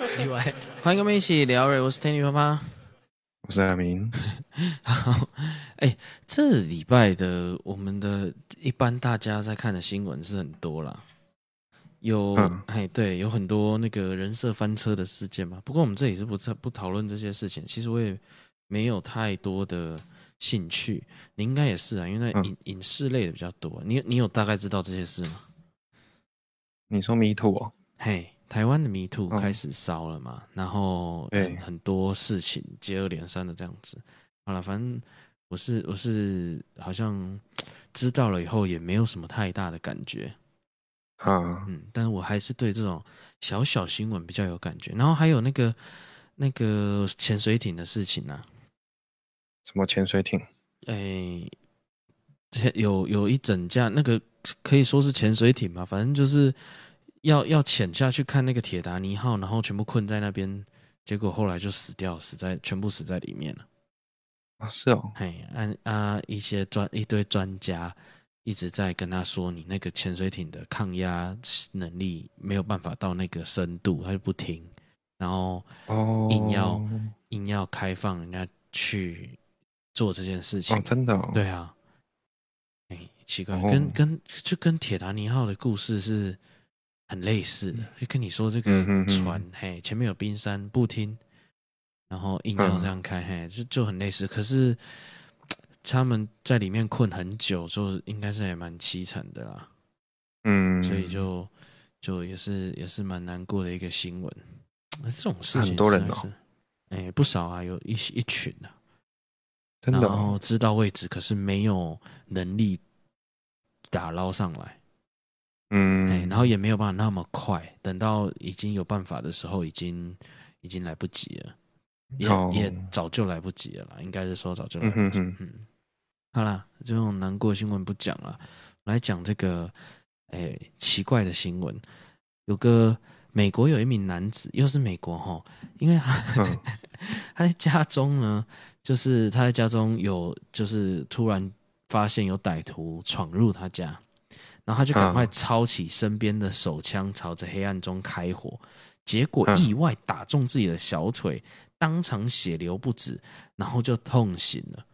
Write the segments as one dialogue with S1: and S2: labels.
S1: 奇怪，欢迎跟我们一起聊瑞。我是 Tanny 爸爸，
S2: 我是阿明。
S1: 好，哎、欸，这礼拜的我们的一般大家在看的新闻是很多啦，有哎、嗯、对，有很多那个人设翻车的事件嘛。不过我们这里是不不讨论这些事情。其实我也没有太多的。兴趣，你应该也是啊，因为那影、嗯、影视类的比较多。你你有大概知道这些事吗？
S2: 你说 Me Too 哦？
S1: 嘿，台湾的 Me Too 开始烧了嘛，嗯、然后很很多事情接二连三的这样子。好了，反正我是我是好像知道了以后也没有什么太大的感觉。
S2: 啊，
S1: 嗯，但是我还是对这种小小新闻比较有感觉。然后还有那个那个潜水艇的事情呢、啊。
S2: 什么潜水艇？
S1: 哎，有有一整架那个可以说是潜水艇嘛，反正就是要要潜下去看那个铁达尼号，然后全部困在那边，结果后来就死掉，死在全部死在里面了。
S2: 啊，是哦，
S1: 嘿，按啊一些专一堆专家一直在跟他说，你那个潜水艇的抗压能力没有办法到那个深度，他就不听，然后硬要、哦、硬要开放人家去。做这件事情，
S2: 哦、真的、哦，
S1: 对啊，哎、欸，奇怪，哦、跟跟就跟铁达尼号的故事是很类似的。就跟你说这个船，嘿，前面有冰山，不听，然后硬要这样开，嗯、嘿，就就很类似。可是他们在里面困很久，就应该是也蛮凄惨的啦。嗯，所以就就也是也是蛮难过的一个新闻。这种事情是
S2: 很多人哦，
S1: 哎、欸，不少啊，有一一群啊。
S2: 真的哦、
S1: 然后知道位置，可是没有能力打捞上来，
S2: 嗯，
S1: 哎，然后也没有办法那么快，等到已经有办法的时候，已经已经来不及了，也、哦、也早就来不及了啦，应该是说早就来不及。嗯，哼哼嗯，好啦，这种难过新闻不讲了，来讲这个哎奇怪的新闻，有个美国有一名男子，又是美国哈，因为他、嗯、他在家中呢。就是他在家中有，就是突然发现有歹徒闯入他家，然后他就赶快抄起身边的手枪，朝着黑暗中开火，结果意外打中自己的小腿，当场血流不止，然后就痛醒了。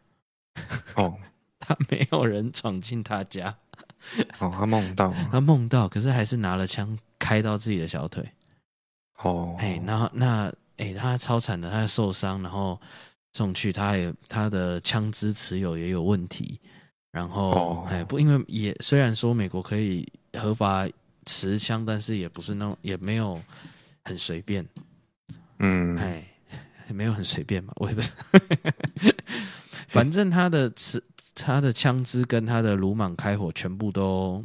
S2: 哦，
S1: 他没有人闯进他家。
S2: 哦，他梦到，
S1: 他梦到，可是还是拿了枪开到自己的小腿。
S2: 哦，
S1: 哎，然后那哎，他超惨的，他受伤，然后。送去，他也他的枪支持有也有问题，然后哎、oh. 不，因为也虽然说美国可以合法持枪，但是也不是那种也没有很随便，
S2: 嗯，
S1: 哎，没有很随便嘛，我也不是，反正他的持他的枪支跟他的鲁莽开火全部都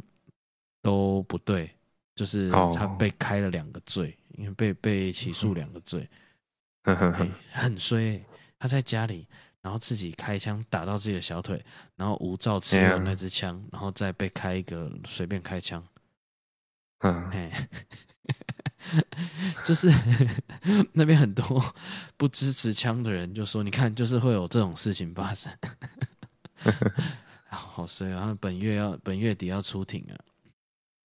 S1: 都不对，就是他被开了两个罪，oh. 因为被被起诉两个罪，
S2: 呵呵呵，
S1: 很衰、欸。他在家里，然后自己开枪打到自己的小腿，然后无照持有那支枪，然后再被开一个随便开枪。
S2: 嗯，
S1: 哎，就是 那边很多 不支持枪的人就说：“你看，就是会有这种事情发生。”好衰啊！本月要本月底要出庭啊，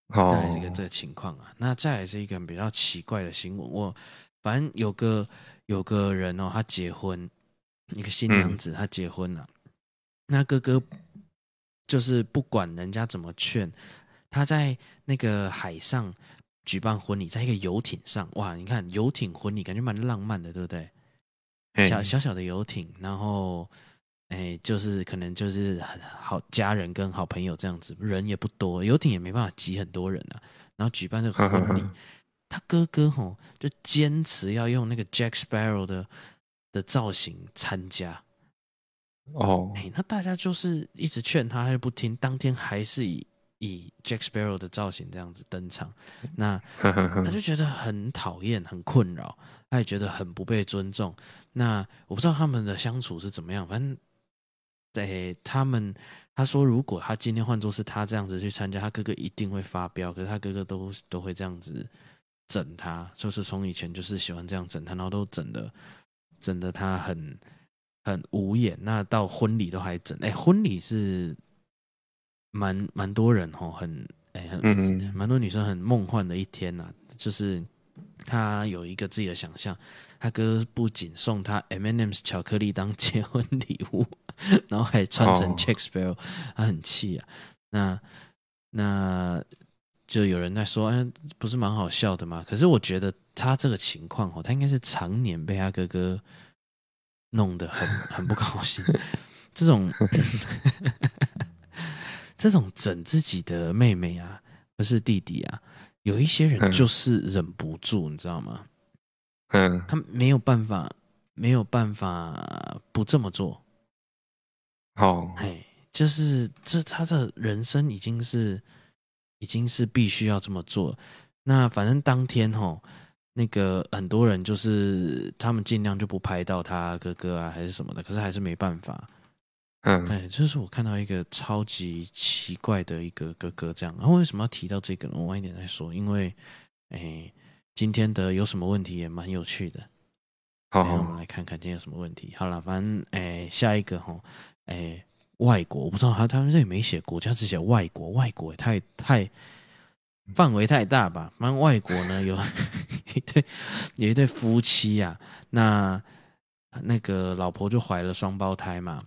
S1: 大概是一个这个情况啊。那再来是一个比较奇怪的新闻，我反正有个有个人哦，他结婚。一个新娘子，她结婚了，嗯、那哥哥就是不管人家怎么劝，他在那个海上举办婚礼，在一个游艇上，哇，你看游艇婚礼感觉蛮浪漫的，对不对？小小小的游艇，然后哎，就是可能就是很好家人跟好朋友这样子，人也不多，游艇也没办法挤很多人啊，然后举办这个婚礼，他哥哥吼就坚持要用那个 Jack Sparrow 的。的造型参加
S2: 哦，
S1: 哎，那大家就是一直劝他，他就不听。当天还是以以 Jack Sparrow 的造型这样子登场，那他就觉得很讨厌、很困扰，他也觉得很不被尊重。那我不知道他们的相处是怎么样，反正对他们，他说如果他今天换作是他这样子去参加，他哥哥一定会发飙。可是他哥哥都都会这样子整他，就是从以前就是喜欢这样整他，然后都整的。整的他很很无眼，那到婚礼都还整，哎、欸，婚礼是蛮蛮多人哦，很哎、欸、很蛮多女生很梦幻的一天呐、啊，就是他有一个自己的想象，他哥不仅送他 M&M's 巧克力当结婚礼物，然后还穿成 c h e c k s p e l l 他很气啊。那那就有人在说，哎，不是蛮好笑的吗？可是我觉得他这个情况哦，他应该是常年被他哥哥弄得很 很不高兴。这种 这种整自己的妹妹啊，不是弟弟啊。有一些人就是忍不住，嗯、你知道吗？嗯，他没有办法，没有办法不这么做。
S2: 哦，
S1: 哎，就是这他的人生已经是，已经是必须要这么做。那反正当天吼，那个很多人就是他们尽量就不拍到他哥哥啊，还是什么的，可是还是没办法。嗯，对，就是我看到一个超级奇怪的一个哥哥这样，然后为什么要提到这个呢？我晚一点再说，因为，哎，今天的有什么问题也蛮有趣的。好，好，我们来看看今天有什么问题。好了，反正哎，下一个哈，哎，外国我不知道他他们这里没写国家，只写外国，外国也太太范围太大吧？反正外国呢 有一对有一对夫妻啊，那那个老婆就怀了双胞胎嘛。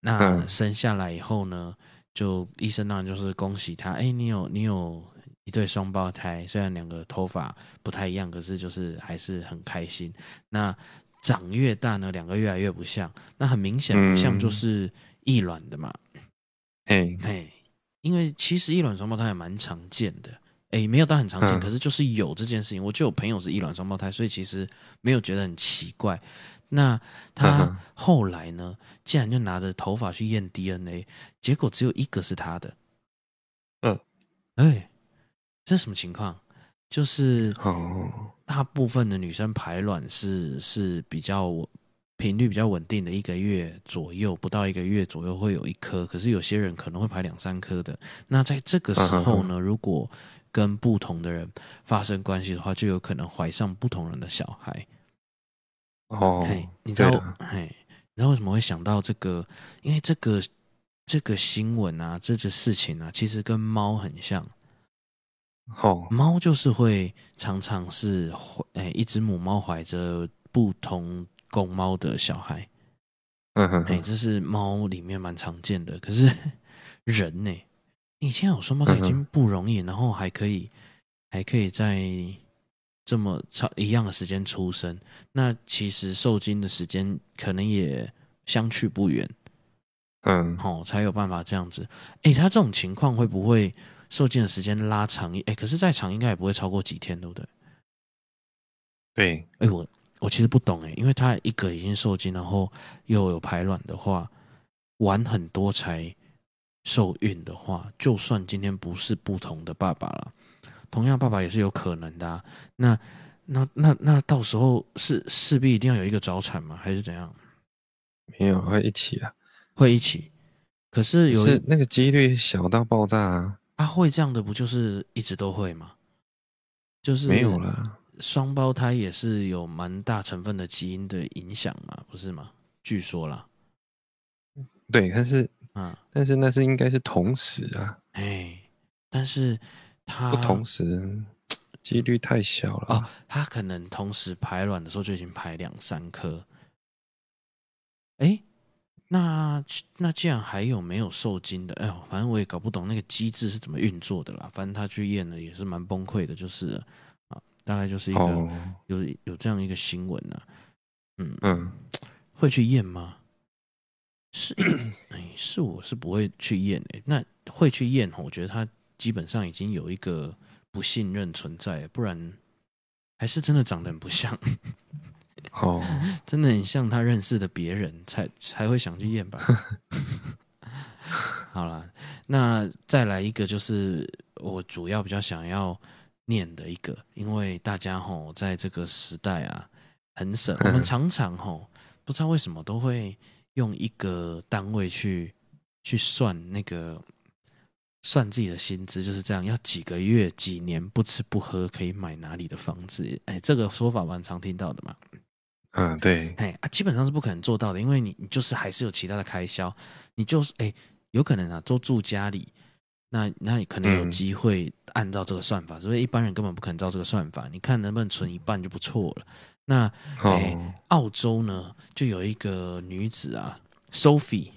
S1: 那生下来以后呢，就医生当然就是恭喜他，哎，你有你有一对双胞胎，虽然两个头发不太一样，可是就是还是很开心。那长越大呢，两个越来越不像，那很明显不像就是异卵的嘛。哎哎，因为其实异卵双胞胎也蛮常见的，诶，没有到很常见，可是就是有这件事情。我就有朋友是异卵双胞胎，所以其实没有觉得很奇怪。那他后来呢？竟然就拿着头发去验 DNA，结果只有一个是他的。嗯，哎，这什么情况？就是大部分的女生排卵是是比较频率比较稳定的，一个月左右，不到一个月左右会有一颗。可是有些人可能会排两三颗的。那在这个时候呢，如果跟不同的人发生关系的话，就有可能怀上不同人的小孩。
S2: 哦，
S1: 你知道，哎，你知道为什么会想到这个？因为这个这个新闻啊，这个事情啊，其实跟猫很像。
S2: 哦，
S1: 猫就是会常常是怀，哎，一只母猫怀着不同公猫的小孩。嗯哼，哎，这是猫里面蛮常见的。可是 人呢，以前有双胞胎已经不容易，然后还可以，还可以在。这么长一样的时间出生，那其实受精的时间可能也相去不远，嗯，好、哦，才有办法这样子。哎，他这种情况会不会受精的时间拉长一？哎，可是再长应该也不会超过几天，对不对？
S2: 对，
S1: 哎，我我其实不懂哎，因为他一个已经受精，然后又有排卵的话，晚很多才受孕的话，就算今天不是不同的爸爸了。同样，爸爸也是有可能的啊。那、那、那、那到时候是势必一定要有一个早产吗？还是怎样？
S2: 没有，会一起啊，
S1: 会一起。可是有
S2: 是那个几率小到爆炸啊！
S1: 啊，会这样的不就是一直都会吗？就是
S2: 没有了。
S1: 双胞胎也是有蛮大成分的基因的影响嘛，不是吗？据说啦。
S2: 对，但是啊，但是那是应该是同时啊。
S1: 哎，但是。他
S2: 不同时，几率太小了
S1: 哦。他可能同时排卵的时候就已经排两三颗。哎，那那既然还有没有受精的？哎呦，反正我也搞不懂那个机制是怎么运作的啦。反正他去验了也是蛮崩溃的，就是啊，大概就是一个、哦、有有这样一个新闻呢。嗯嗯，会去验吗？是，哎，是我是不会去验诶。那会去验？我觉得他。基本上已经有一个不信任存在，不然还是真的长得很不像。
S2: 哦，
S1: 真的很像他认识的别人，才才会想去验吧。好了，那再来一个，就是我主要比较想要念的一个，因为大家吼在这个时代啊很省，我们常常吼不知道为什么都会用一个单位去去算那个。算自己的薪资就是这样，要几个月、几年不吃不喝可以买哪里的房子？哎，这个说法蛮常听到的嘛。
S2: 嗯，对。
S1: 哎啊，基本上是不可能做到的，因为你你就是还是有其他的开销，你就是哎，有可能啊，都住家里，那那你可能有机会按照这个算法，所以、嗯、一般人根本不可能照这个算法。你看能不能存一半就不错了。那澳洲呢，就有一个女子啊，Sophie，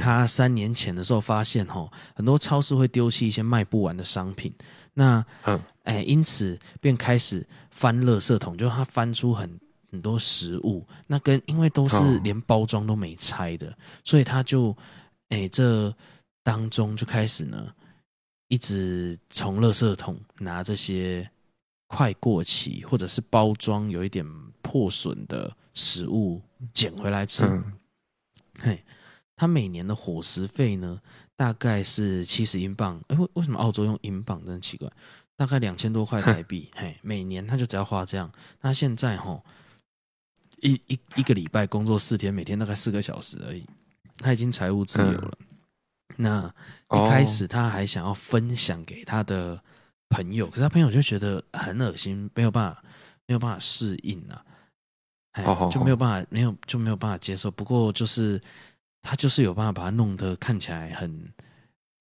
S1: 她三年前的时候发现吼，很多超市会丢弃一些卖不完的商品。那哎、欸，因此便开始翻垃圾桶，就她翻出很很多食物。那跟因为都是连包装都没拆的，所以她就哎、欸、这。当中就开始呢，一直从垃圾桶拿这些快过期或者是包装有一点破损的食物捡回来吃。嗯、嘿，他每年的伙食费呢，大概是七十英镑。哎，为为什么澳洲用英镑？真的奇怪。大概两千多块台币。嘿，每年他就只要花这样。他现在吼，一一一个礼拜工作四天，每天大概四个小时而已。他已经财务自由了。嗯那一开始他还想要分享给他的朋友，可是他朋友就觉得很恶心，没有办法，没有办法适应啊，哎，就没有办法，没有就没有办法接受。不过就是他就是有办法把它弄得看起来很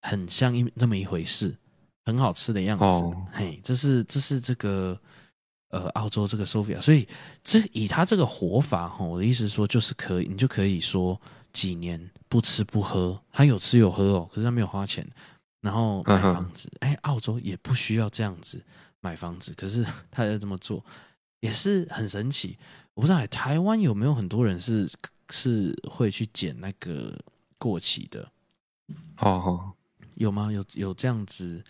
S1: 很像一这么一回事，很好吃的样子。嘿，这是这是这个呃澳洲这个 Sophia，所以这以他这个活法哈，我的意思是说就是可以，你就可以说。几年不吃不喝，他有吃有喝哦，可是他没有花钱，然后买房子。哎、uh-huh. 欸，澳洲也不需要这样子买房子，可是 他要这么做，也是很神奇。我不知道台湾有没有很多人是是会去捡那个过期的？哦、uh-huh. 有吗？有有这样子，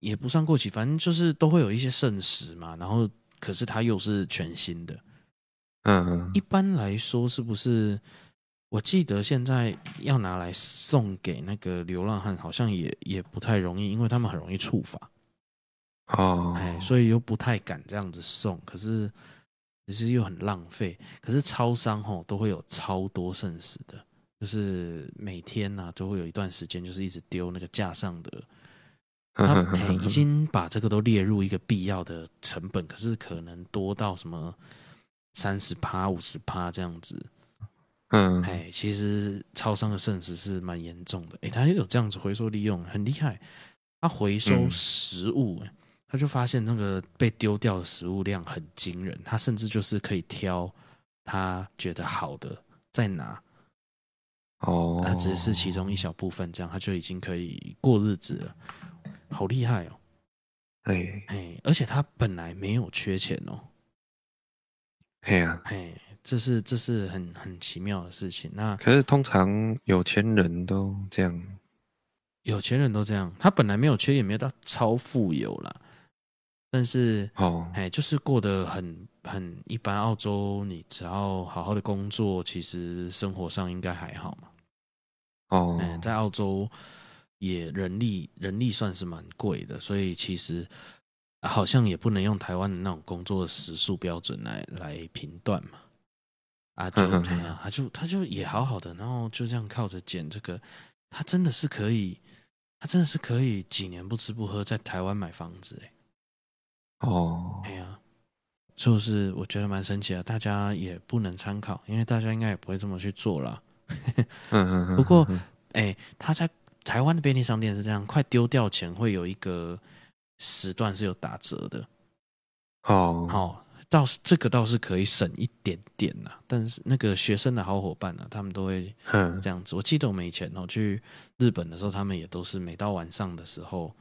S1: 也不算过期，反正就是都会有一些剩食嘛。然后，可是它又是全新的。嗯嗯，一般来说是不是？我记得现在要拿来送给那个流浪汉，好像也也不太容易，因为他们很容易触法。哦，哎，所以又不太敢这样子送。可是其实又很浪费。可是超商吼都会有超多剩食的，就是每天呐、啊、都会有一段时间，就是一直丢那个架上的。他哎已经把这个都列入一个必要的成本，可是可能多到什么三十趴、五十趴这样子。嗯，哎，其实超商的剩食是蛮严重的。哎，他有这样子回收利用，很厉害。他回收食物，嗯，他就发现那个被丢掉的食物量很惊人。他甚至就是可以挑他觉得好的再拿。哦，他只是其中一小部分，这样他就已经可以过日子了。好厉害哦！哎哎，而且他本来没有缺钱哦。嘿啊，嘿。这是这是很很奇妙的事情。那
S2: 可是通常有钱人都这样，
S1: 有钱人都这样。他本来没有缺，也没有到超富有啦。但是哦，哎，就是过得很很一般。澳洲，你只要好好的工作，其实生活上应该还好嘛。哦，哎，在澳洲也人力人力算是蛮贵的，所以其实好像也不能用台湾的那种工作的时数标准来来评断嘛。啊，就这样，他就他就也好好的，然后就这样靠着捡这个，他真的是可以，他真的是可以几年不吃不喝在台湾买房子哎。哦，哎呀，就是我觉得蛮神奇的，大家也不能参考，因为大家应该也不会这么去做啦。不过，哎，他在台湾的便利商店是这样，快丢掉前会有一个时段是有打折的。哦，好。倒是这个倒是可以省一点点呐，但是那个学生的好伙伴呢，他们都会这样子。我记得我们以前哦去日本的时候，他们也都是每到晚上的时候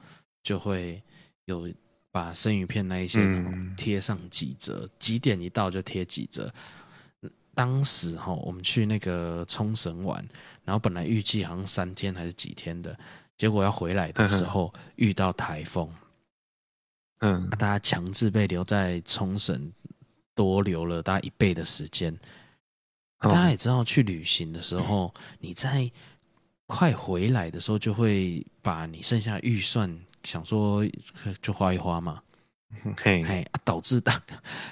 S1: 就会有把生鱼片那一些贴上几折，几点一到就贴几折。当时哈我们去那个冲绳玩，然后本来预计好像三天还是几天的，结果要回来的时候遇到台风。嗯，大家强制被留在冲绳多留了大概一倍的时间。大家也知道，去旅行的时候，你在快回来的时候，就会把你剩下预算想说就花一花嘛。嘿，嘿，啊，导致大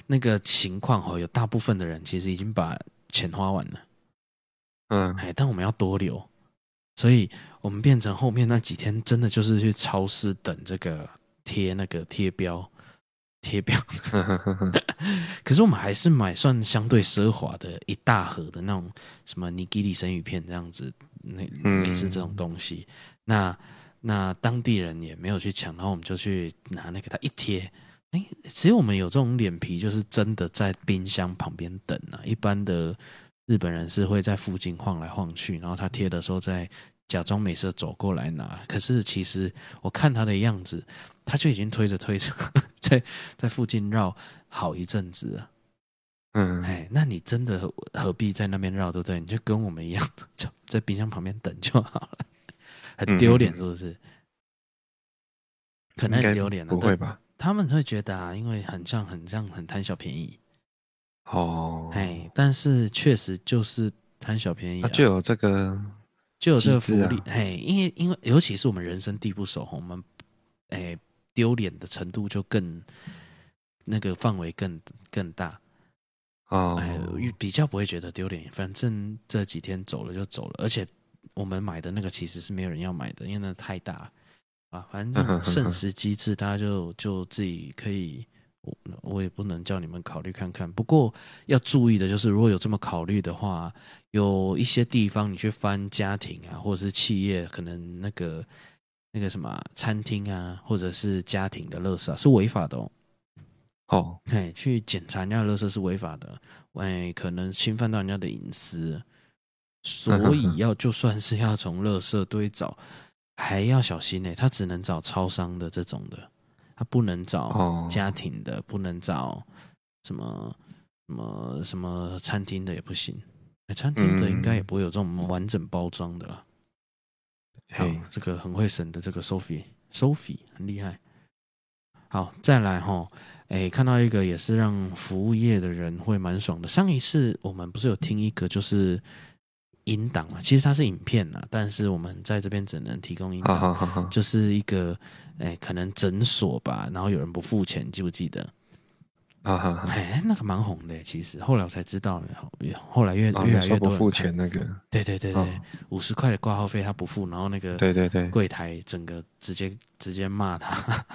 S1: 那个情况哦，有大部分的人其实已经把钱花完了。嗯，哎，但我们要多留，所以我们变成后面那几天真的就是去超市等这个。贴那个贴标，贴标。可是我们还是买算相对奢华的一大盒的那种什么尼基利生鱼片这样子，那类似这种东西。那那当地人也没有去抢，然后我们就去拿那个，他一贴，哎，只有我们有这种脸皮，就是真的在冰箱旁边等啊。一般的日本人是会在附近晃来晃去，然后他贴的时候再假装没事走过来拿。可是其实我看他的样子，他就已经推着推着，在在附近绕好一阵子了。嗯，哎，那你真的何必在那边绕，对不对？你就跟我们一样，就在冰箱旁边等就好了。很丢脸，是不是？嗯、可能很丢脸、啊，
S2: 不会吧？
S1: 他们会觉得啊，因为很像，很像，很贪小便宜。
S2: 哦，
S1: 哎，但是确实就是贪小便宜、啊，
S2: 就有这个，
S1: 就有这个福利。哎、啊，因为因为尤其是我们人生地不熟，我们哎丢脸的程度就更那个范围更更大。
S2: 哦，
S1: 哎，比较不会觉得丢脸，反正这几天走了就走了，而且我们买的那个其实是没有人要买的，因为那太大啊。反正剩食机制，大家就 就自己可以，我我也不能叫你们考虑看看。不过要注意的就是，如果有这么考虑的话，有一些地方你去翻家庭啊，或者是企业，可能那个那个什么餐厅啊，或者是家庭的垃圾啊，是违法的哦。
S2: 哦，
S1: 哎，去检查人家的垃圾是违法的，喂，可能侵犯到人家的隐私，所以要就算是要从垃圾堆找，还要小心呢。他只能找超商的这种的，他不能找家庭的，不能找什么什么什么餐厅的也不行。餐厅的应该也不会有这种完整包装的啦。好，这个很会省的这个 Sophie，Sophie 很厉害。好，再来哈。哎，看到一个也是让服务业的人会蛮爽的。上一次我们不是有听一个就是音档嘛？其实它是影片呐，但是我们在这边只能提供音档。好好好，就是一个哎，可能诊所吧，然后有人不付钱，记不记得？
S2: 啊哈，
S1: 哎，那个蛮红的，其实后来我才知道，后来越越来越多
S2: 不付钱那个。
S1: 对对对对，五十块的挂号费他不付，然后那个对对对柜台整个直接直接骂他。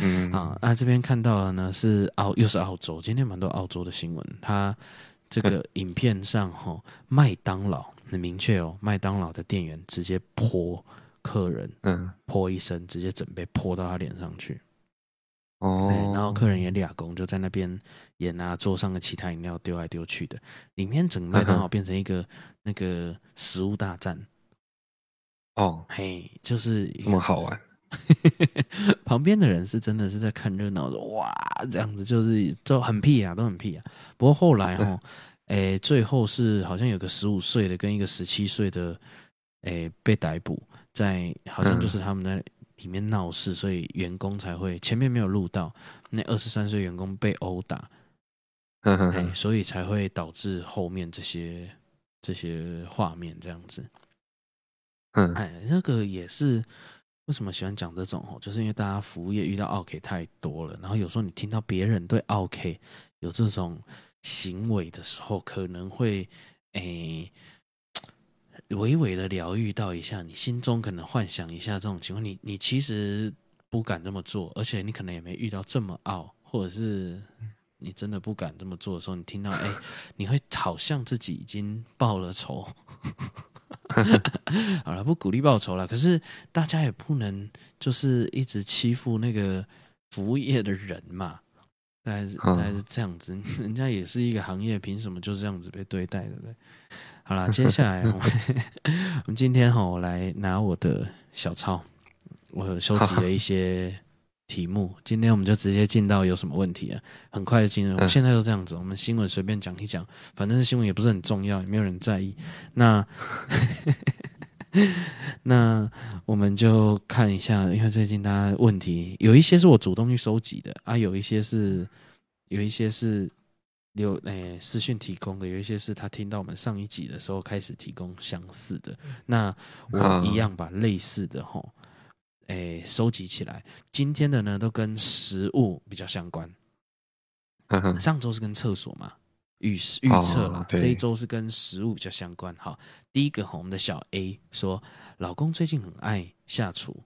S2: 嗯
S1: 啊，那这边看到的呢是澳，又是澳洲。今天蛮多澳洲的新闻。他这个 影片上哈，麦当劳很明确哦，麦当劳的店员直接泼客人，嗯，泼一身，直接准备泼到他脸上去。
S2: 哦，
S1: 然后客人也俩工就在那边演啊桌上的其他饮料丢来丢去的，里面整个麦当劳变成一个那个食物大战。
S2: 哦，
S1: 嘿，就是
S2: 这么好玩。
S1: 旁边的人是真的是在看热闹，说哇，这样子就是就很屁啊，都很屁啊。不过后来哦，哎，最后是好像有个十五岁的跟一个十七岁的，哎，被逮捕，在好像就是他们在里面闹事，所以员工才会前面没有录到那二十三岁员工被殴打，哎，所以才会导致后面这些这些画面这样子。
S2: 嗯，
S1: 哎，那个也是。为什么喜欢讲这种哦？就是因为大家服务业遇到 OK 太多了，然后有时候你听到别人对 OK 有这种行为的时候，可能会诶，微微的疗愈到一下，你心中可能幻想一下这种情况，你你其实不敢这么做，而且你可能也没遇到这么傲，或者是你真的不敢这么做的时候，你听到诶，你会好像自己已经报了仇。好了，不鼓励报仇了。可是大家也不能就是一直欺负那个服务业的人嘛，大概是大概是这样子。人家也是一个行业，凭什么就这样子被对待，对不对？好了，接下来我们，我们今天哈，我来拿我的小抄，我收集了一些。题目，今天我们就直接进到有什么问题啊？很快的进入，我现在都这样子，我们新闻随便讲一讲，反正新闻也不是很重要，也没有人在意。那 那我们就看一下，因为最近大家问题有一些是我主动去收集的啊，有一些是有一些是有诶、欸、私讯提供的，有一些是他听到我们上一集的时候开始提供相似的。那我一样把类似的吼。诶，收集起来。今天的呢，都跟食物比较相关。上周是跟厕所嘛，预预测了。这一周是跟食物比较相关。好，第一个，我们的小 A 说，老公最近很爱下厨，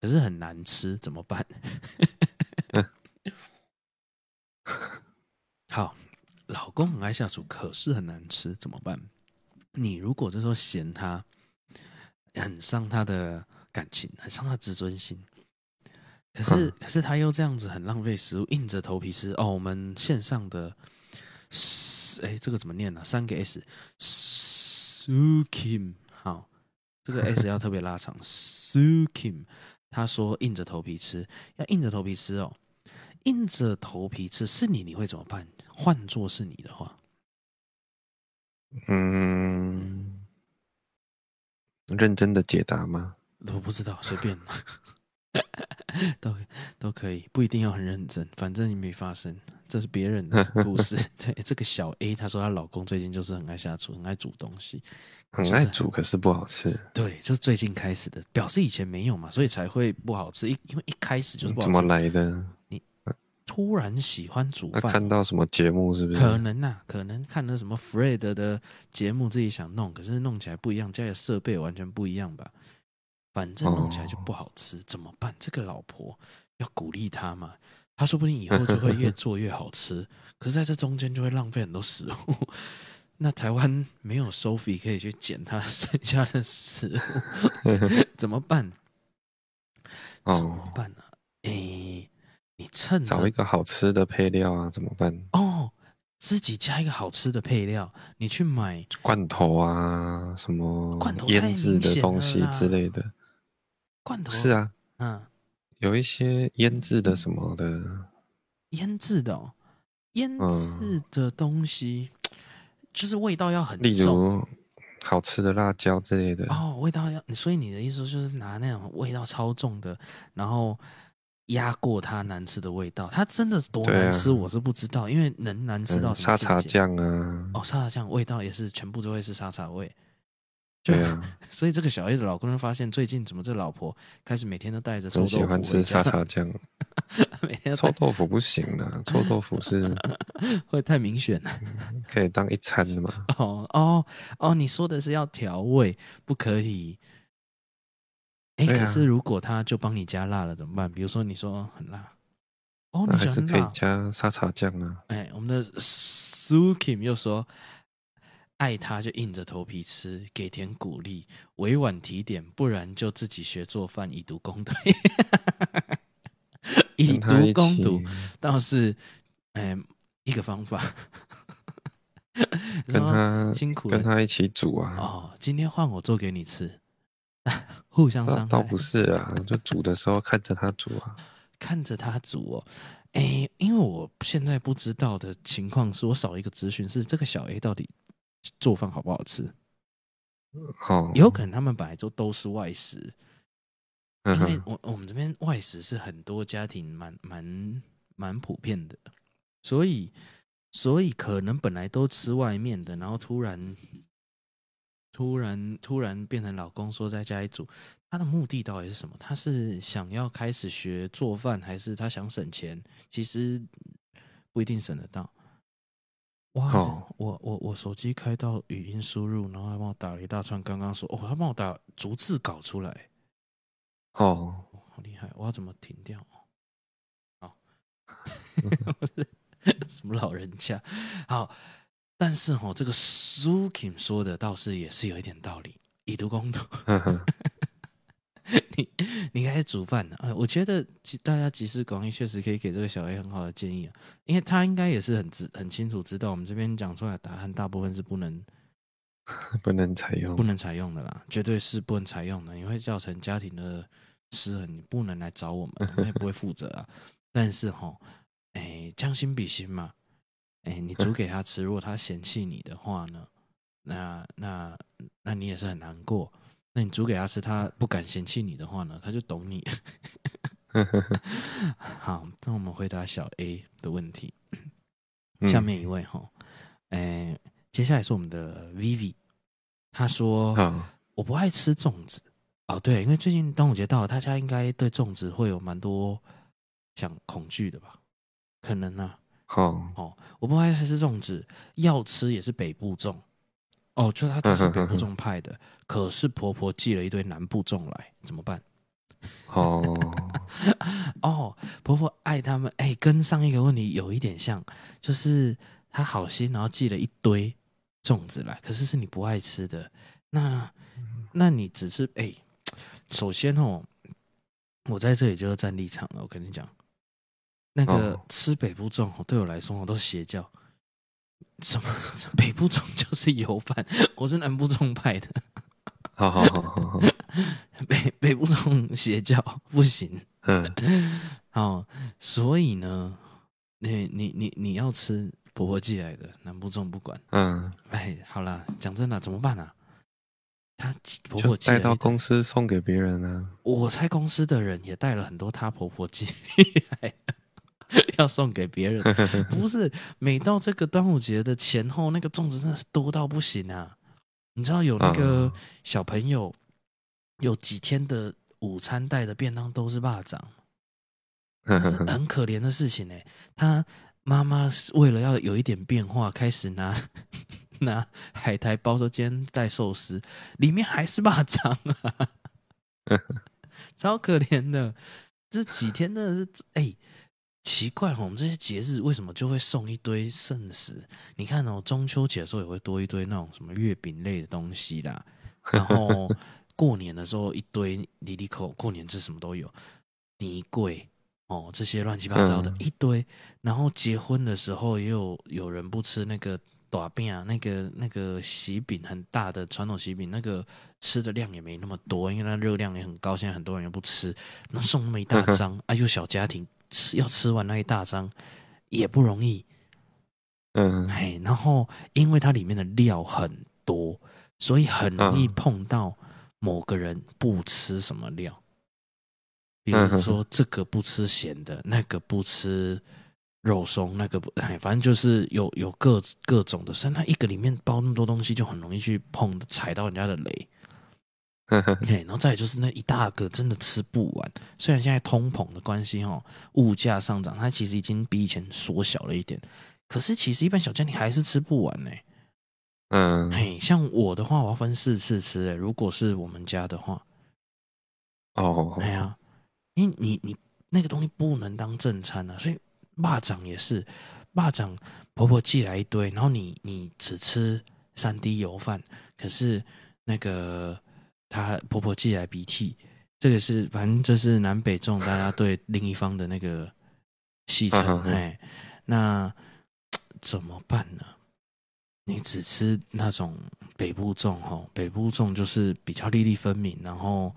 S1: 可是很难吃，怎么办？好，老公很爱下厨，可是很难吃，怎么办？你如果这时候嫌他很伤他的。感情，很伤他自尊心。可是，可是他又这样子很浪费食物，硬着头皮吃。哦，我们线上的，哎，这个怎么念呢、啊？三个 S，Sukim，好，这个 S 要特别拉长。Sukim，他说硬着头皮吃，要硬着头皮吃哦，硬着头皮吃是你，你会怎么办？换做是你的话，
S2: 嗯，认真的解答吗？
S1: 我不知道，随便。都都可以，不一定要很认真，反正你没发生，这是别人的 故事。对，这个小 A，她说她老公最近就是很爱下厨，很爱煮东西，
S2: 很爱煮，可是不好吃。
S1: 对，就是最近开始的，表示以前没有嘛，所以才会不好吃。因因为一开始就是不好吃。
S2: 怎么来的？
S1: 你突然喜欢煮饭，
S2: 看到什么节目是不是？
S1: 可能呐、啊，可能看了什么 Fred 的节目，自己想弄，可是弄起来不一样，家里的设备完全不一样吧。反正弄起来就不好吃，哦、怎么办？这个老婆要鼓励他嘛？他说不定以后就会越 做越好吃。可是在这中间就会浪费很多食物。那台湾没有 Sophie 可以去捡他 剩下的食物，怎么办？
S2: 哦、
S1: 怎么办呢、啊？哎、欸，你趁
S2: 找一个好吃的配料啊？怎么办？
S1: 哦，自己加一个好吃的配料，你去买
S2: 罐头啊，什么腌制的东西之类的。
S1: 罐头
S2: 是啊，
S1: 嗯，
S2: 有一些腌制的什么的，
S1: 腌制的、哦，腌制的东西、嗯，就是味道要很重，例如
S2: 好吃的辣椒之类的。
S1: 哦，味道要，所以你的意思就是拿那种味道超重的，然后压过它难吃的味道。它真的多难吃，我是不知道，啊、因为能难吃到沙茶酱啊，哦，沙茶酱味道也是全部都会是沙茶味。
S2: 对啊，
S1: 所以这个小 A 的老公就发现，最近怎么这老婆开始每天都带着臭豆腐，
S2: 喜欢吃沙茶 酱。每天臭豆腐不行啊，臭豆腐是
S1: 会太明显了，
S2: 可以当一餐的嘛？
S1: 哦哦哦，你说的是要调味，不可以。哎、欸啊，可是如果他就帮你加辣了怎么办？比如说你说很辣，哦，你
S2: 还是可以加沙茶酱啊。
S1: 哎，我们的 Sukim 又说。爱他就硬着头皮吃，给点鼓励，委婉提点，不然就自己学做饭，以毒攻毒。以毒攻毒倒是，哎，一个方法。
S2: 跟他
S1: 辛苦，
S2: 跟他一起煮啊。
S1: 哦，今天换我做给你吃，互相伤害。
S2: 倒不是啊，就煮的时候看着他煮啊，
S1: 看着他煮哦。哎，因为我现在不知道的情况是我少一个资讯，是这个小 A 到底。做饭好不好吃？
S2: 好，
S1: 有可能他们本来就都是外食，因为我我们这边外食是很多家庭蛮蛮蛮普遍的，所以所以可能本来都吃外面的，然后突然突然突然变成老公说在家里煮，他的目的到底是什么？他是想要开始学做饭，还是他想省钱？其实不一定省得到。哇！我我我手机开到语音输入，然后他帮我打了一大串。刚刚说哦，他帮我打逐字稿出来。
S2: 哦，
S1: 好厉害！我要怎么停掉？好，什么老人家？好，但是哈，这个 Sukim 说的倒是也是有一点道理，以毒攻毒。你你开始煮饭了啊？我觉得大家集思广益，确实可以给这个小 A 很好的建议啊，因为他应该也是很知很清楚知道我们这边讲出来的答案大部分是不能
S2: 不能采用，
S1: 不能采用的啦，绝对是不能采用的，你会造成家庭的失衡，你不能来找我们，我也不会负责啊。但是哈，哎，将心比心嘛，哎，你煮 给他吃，如果他嫌弃你的话呢，那那那你也是很难过。那你煮给他吃，他不敢嫌弃你的话呢，他就懂你。好，那我们回答小 A 的问题。下面一位哈，哎、欸，接下来是我们的 Vivi，他说、嗯：“我不爱吃粽子。”哦，对，因为最近端午节到了，大家应该对粽子会有蛮多想恐惧的吧？可能呢、啊。
S2: 好、
S1: 嗯，哦，我不爱吃粽子，要吃也是北部粽。哦，就他就是北部粽派的，可是婆婆寄了一堆南部粽来，怎么办？
S2: 哦
S1: 哦，婆婆爱他们，哎，跟上一个问题有一点像，就是她好心，然后寄了一堆粽子来，可是是你不爱吃的，那那你只是哎，首先哦，我在这里就要站立场了。我跟你讲，那个吃北部粽对我来说我都是邪教。什么？北部中就是油饭，我是南部中派的。
S2: 好好好好好，
S1: 北北部粽邪教不行。
S2: 嗯，
S1: 好，所以呢，你你你你要吃婆婆寄来的南部中不管。
S2: 嗯，
S1: 哎，好了，讲真的，怎么办啊？她婆婆寄
S2: 带到公司送给别人啊。
S1: 我猜公司的人也带了很多她婆婆寄来，要送给别人。不是，每到这个端午节的前后，那个粽子真的是多到不行啊！你知道有那个小朋友有几天的午餐带的便当都是蚂蚱，很可怜的事情呢。他妈妈为了要有一点变化，开始拿拿海苔包说今天带寿司，里面还是蚂蚱啊，超可怜的。这几天真的是哎。奇怪哦，我们这些节日为什么就会送一堆剩食？你看哦，中秋节的时候也会多一堆那种什么月饼类的东西啦。然后过年的时候一堆里里口，过年这什么都有，年粿哦，这些乱七八糟的、嗯、一堆。然后结婚的时候也有有人不吃那个短饼啊，那个那个喜饼很大的传统喜饼，那个吃的量也没那么多，因为它热量也很高。现在很多人又不吃，那送那么一大张，哎、啊、呦，小家庭。吃要吃完那一大张也不容易，
S2: 嗯，
S1: 嘿，然后因为它里面的料很多，所以很容易碰到某个人不吃什么料，比如说这个不吃咸的，那个不吃肉松，那个不，哎，反正就是有有各各种的，所以它一个里面包那么多东西，就很容易去碰踩到人家的雷。对，然后再就是那一大个真的吃不完。虽然现在通膨的关系哈，物价上涨，它其实已经比以前缩小了一点。可是其实一般小家庭还是吃不完呢。
S2: 嗯，
S1: 嘿，像我的话，我要分四次吃。哎，如果是我们家的话，
S2: 哦，
S1: 哎呀，因为你你那个东西不能当正餐啊，所以蚂蚱也是，蚂蚱婆婆寄来一堆，然后你你只吃三滴油饭，可是那个。她婆婆寄来鼻涕，这个是反正就是南北粽，大家对另一方的那个戏称。哎，那怎么办呢？你只吃那种北部粽哈，北部粽就是比较粒粒分明，然后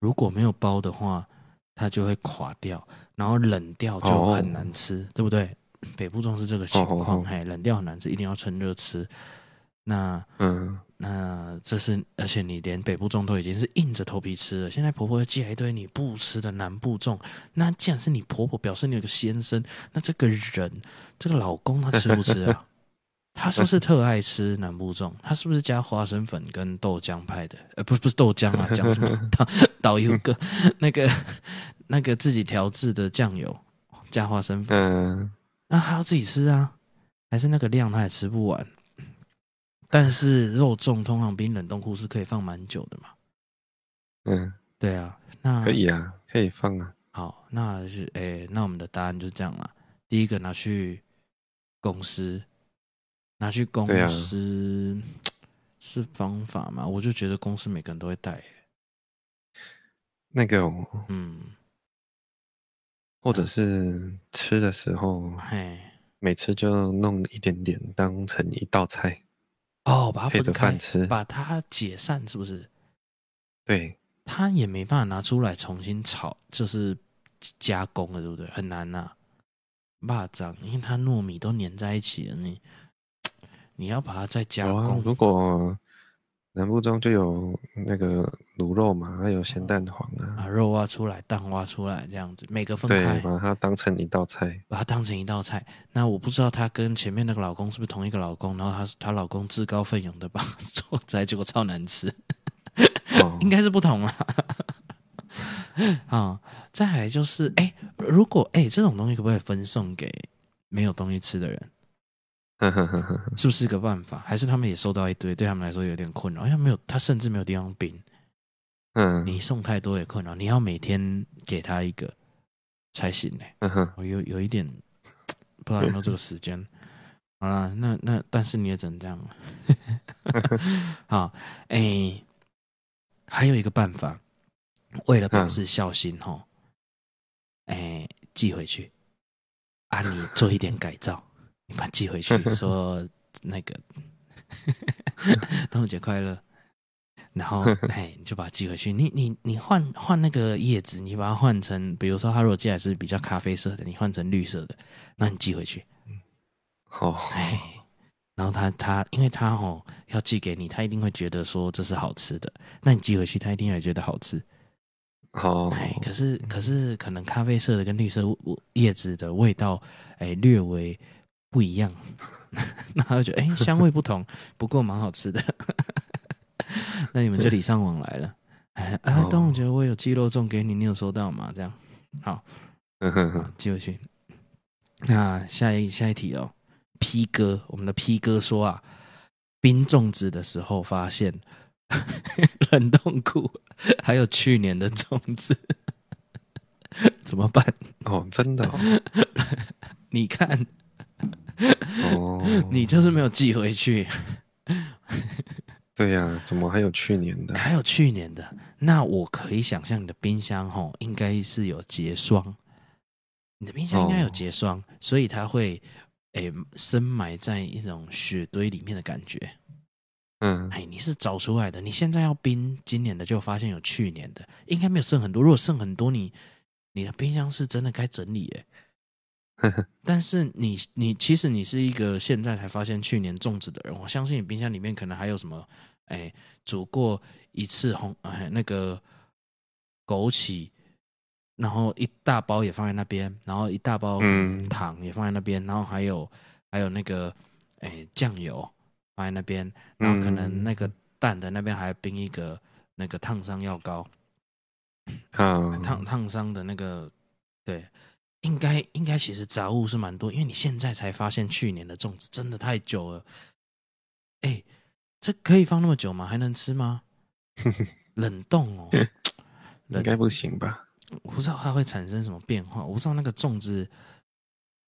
S1: 如果没有包的话，它就会垮掉，然后冷掉就很难吃，哦、对不对？北部粽是这个情况，哎，冷掉很难吃，一定要趁热吃。那
S2: 嗯。
S1: 那这是，而且你连北部粽都已经是硬着头皮吃了。现在婆婆又寄来一堆你不吃的南部粽，那既然是你婆婆，表示你有个先生，那这个人，这个老公他吃不吃啊？他是不是特爱吃南部粽？他是不是加花生粉跟豆浆派的？呃，不是不是豆浆啊，讲什么导导游哥那个那个自己调制的酱油加花生粉，
S2: 嗯，
S1: 那他要自己吃啊？还是那个量他也吃不完？但是肉粽通常冰冷冻库是可以放蛮久的嘛？
S2: 嗯，
S1: 对啊，那
S2: 可以啊，可以放啊。
S1: 好，那就是哎、欸，那我们的答案就是这样了。第一个拿去公司，拿去公司、啊、是方法嘛？我就觉得公司每个人都会带。
S2: 那个，
S1: 嗯，
S2: 或者是吃的时候，
S1: 嘿，
S2: 每次就弄一点点当成一道菜。
S1: 哦，把它分开
S2: 吃，
S1: 把它解散，是不是？
S2: 对，
S1: 它也没办法拿出来重新炒，就是加工了，对不对？很难呐、啊，蚂蚱，因为它糯米都粘在一起了，你 你要把它再加工。
S2: 哦、如果南部中就有那个卤肉嘛，还有咸蛋黄啊，
S1: 把肉挖出来，蛋挖出来，这样子每个分开，
S2: 对，把它当成一道菜，
S1: 把它当成一道菜。那我不知道她跟前面那个老公是不是同一个老公，然后她她老公自告奋勇的把 做出来，结果超难吃，哦、应该是不同了。啊，再来就是，哎、欸，如果哎、欸、这种东西可不可以分送给没有东西吃的人？是不是个办法？还是他们也收到一堆，对他们来说有点困扰？因为没有，他甚至没有地方冰。
S2: 嗯，
S1: 你送太多也困扰，你要每天给他一个才行呢。
S2: 嗯哼，
S1: 我有有一点不知道有没有这个时间。好了，那那但是你也只能这样了。好，哎、欸，还有一个办法，为了表示孝心吼，哎，寄回去，啊，你做一点改造，你把它寄回去，说那个端午节快乐。然后，哎，你就把它寄回去。你你你换换那个叶子，你把它换成，比如说它如果寄来是比较咖啡色的，你换成绿色的，那你寄回去。
S2: 好，
S1: 哎，然后他他，因为他哦要寄给你，他一定会觉得说这是好吃的。那你寄回去，他一定会觉得好吃。
S2: 好，
S1: 哎，可是可是可能咖啡色的跟绿色叶子的味道，哎，略微不一样。那他就觉得，哎，香味不同，不过蛮好吃的。那你们就礼尚往来了。哎，啊，端午节我有鸡肉粽给你，你有收到吗？这样，好，寄回去。那下一下一题哦，P 哥，我们的 P 哥说啊，冰粽子的时候发现冷冻库还有去年的粽子，怎么办？
S2: 哦，真的、哦，
S1: 你看，
S2: 哦，
S1: 你就是没有寄回去。
S2: 对呀、啊，怎么还有去年的？
S1: 还有去年的，那我可以想象你的冰箱吼，应该是有结霜。你的冰箱应该有结霜，哦、所以它会诶深埋在一种雪堆里面的感觉。
S2: 嗯，
S1: 哎，你是找出来的。你现在要冰今年的，就发现有去年的，应该没有剩很多。如果剩很多，你你的冰箱是真的该整理耶。但是你你其实你是一个现在才发现去年粽子的人，我相信你冰箱里面可能还有什么，哎，煮过一次红哎那个枸杞，然后一大包也放在那边，然后一大包糖也放在那边，嗯、然后还有还有那个哎酱油放在那边，然后可能那个蛋的那边还冰一个那个烫伤药膏，
S2: 烫
S1: 烫烫伤的那个对。应该应该其实杂物是蛮多，因为你现在才发现去年的粽子真的太久了。哎，这可以放那么久吗？还能吃吗？冷冻哦，
S2: 应该不行吧？
S1: 我不知道它会产生什么变化，我不知道那个粽子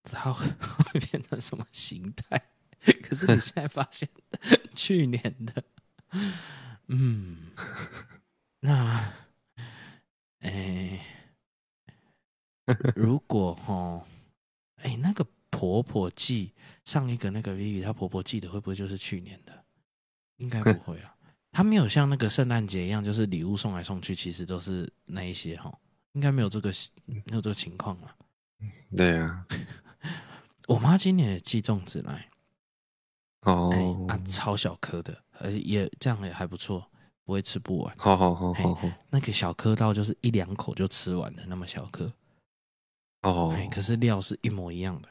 S1: 它会 变成什么形态。可是你 现在发现去年的，嗯，那，哎。如果哈，哎、欸，那个婆婆寄上一个那个 Vivi，她婆婆寄的会不会就是去年的？应该不会啊，她没有像那个圣诞节一样，就是礼物送来送去，其实都是那一些哈，应该没有这个没有这个情况啊。
S2: 对啊，
S1: 我妈今年也寄粽子来，
S2: 哦、
S1: 欸，啊，超小颗的，呃，也这样也还不错，不会吃不完。
S2: 好好好好好，
S1: 那个小颗到就是一两口就吃完的那么小颗。
S2: 哦，
S1: 可是料是一模一样的，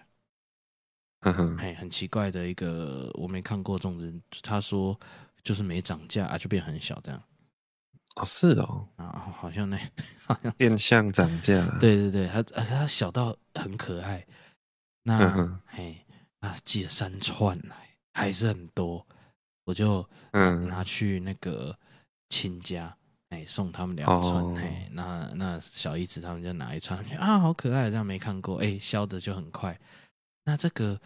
S2: 嗯哼，
S1: 哎，很奇怪的一个，我没看过粽子。他说就是没涨价啊，就变很小这样。
S2: 哦，是哦，
S1: 啊，好像那好像
S2: 变相涨价了。
S1: 对对对，它它小到很可爱。那哎、
S2: 嗯哼，
S1: 啊，寄了三串来，还是很多，我就嗯拿去那个亲家。哎，送他们两串，哦、嘿，那那小姨子他们就拿一串，啊，好可爱，这样没看过，哎，消的就很快。那这个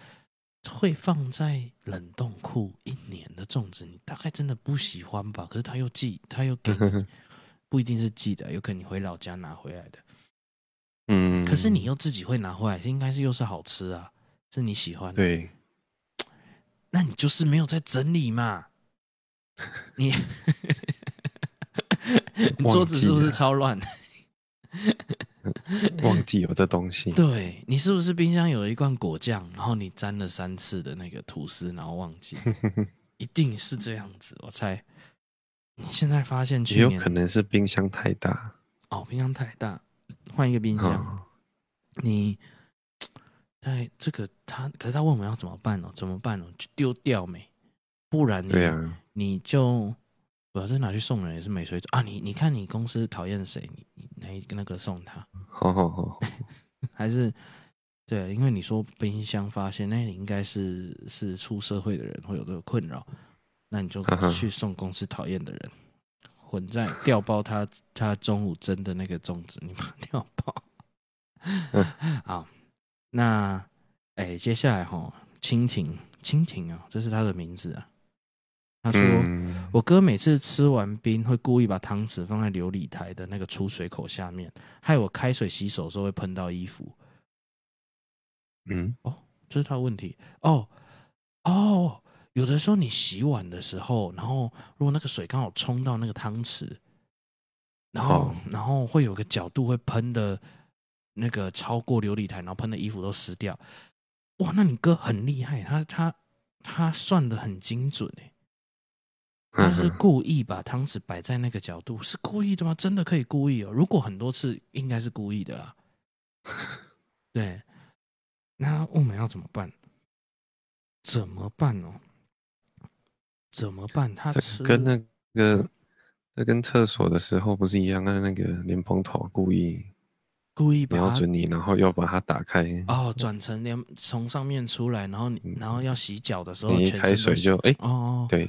S1: 会放在冷冻库一年的粽子，你大概真的不喜欢吧？可是他又寄，他又给你，不一定是寄的，有可能你回老家拿回来的。
S2: 嗯，
S1: 可是你又自己会拿回来，应该是又是好吃啊，是你喜欢的。
S2: 对，
S1: 那你就是没有在整理嘛？你。你桌子是不是超乱？
S2: 忘记有这东西。
S1: 对，你是不是冰箱有一罐果酱，然后你沾了三次的那个吐司，然后忘记？一定是这样子，我猜。你现在发现去年，
S2: 也有可能是冰箱太大。
S1: 哦，冰箱太大，换一个冰箱。哦、你在这个他，可是他问我们要怎么办呢？怎么办呢？就丢掉没？不然你，
S2: 啊、
S1: 你就。我要是拿去送人也是没水准啊！你你看你公司讨厌谁？你你那那个送他，
S2: 好好好，
S1: 还是对，因为你说冰箱发现，那你应该是是出社会的人会有这个困扰，那你就去送公司讨厌的人，混在 调包他他中午蒸的那个粽子，你把调包。好，那哎，接下来哈，蜻蜓蜻蜓啊，这是他的名字啊。他说：“
S2: 嗯、
S1: 我哥每次吃完冰，会故意把汤匙放在琉璃台的那个出水口下面，害我开水洗手的时候会喷到衣服。”
S2: 嗯，
S1: 哦，这是他的问题。哦哦，有的时候你洗碗的时候，然后如果那个水刚好冲到那个汤匙，然后、哦、然后会有个角度会喷的，那个超过琉璃台，然后喷的衣服都湿掉。哇，那你哥很厉害，他他他算的很精准哎。他是故意把汤匙摆在那个角度，是故意的吗？真的可以故意哦？如果很多次，应该是故意的啦。对，那我们要怎么办？怎么办哦？怎么办？他吃
S2: 跟那个，这跟厕所的时候不是一样？那那个莲蓬头故意
S1: 故意
S2: 瞄准你，然后要把它打开
S1: 哦，转成莲从上面出来，然后你然后要洗脚的时候，
S2: 你一开水就哎
S1: 哦
S2: 对。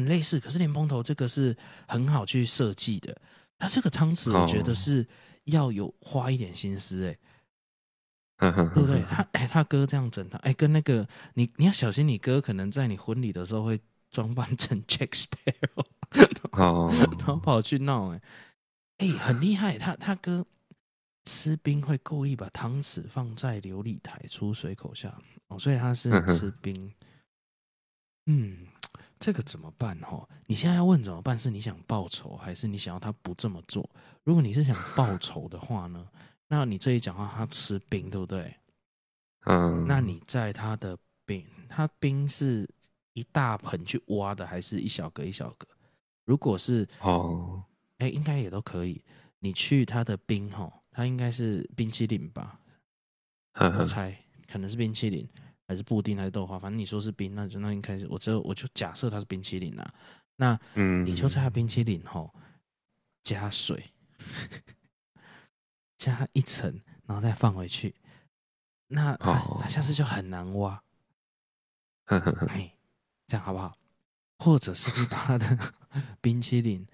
S1: 很类似，可是莲蓬头这个是很好去设计的。它这个汤匙，我觉得是要有花一点心思，哎，对不对？他哎，他哥这样整他，哎，跟那个你你要小心，你哥可能在你婚礼的时候会装扮成 Jack Sparrow，
S2: 哦，
S1: 然后跑去闹，哎，哎，很厉害。他他哥吃冰会故意把汤匙放在琉璃台出水口下，哦，所以他是吃冰，嗯。这个怎么办？哈，你现在要问怎么办？是你想报仇，还是你想要他不这么做？如果你是想报仇的话呢？那你这一讲话他吃冰，对不对？
S2: 嗯。
S1: 那你在他的冰，他冰是一大盆去挖的，还是一小格一小格？如果是
S2: 哦，
S1: 哎，应该也都可以。你去他的冰，哈，他应该是冰淇淋吧？我猜可能是冰淇淋。还是布丁还是豆花，反正你说是冰，那就那应该是我就我就假设它是冰淇淋啊。那嗯，你就在它冰淇淋后加水，加一层，然后再放回去。那它下次就很难挖。哎，这样好不好？或者是你把它的 冰淇淋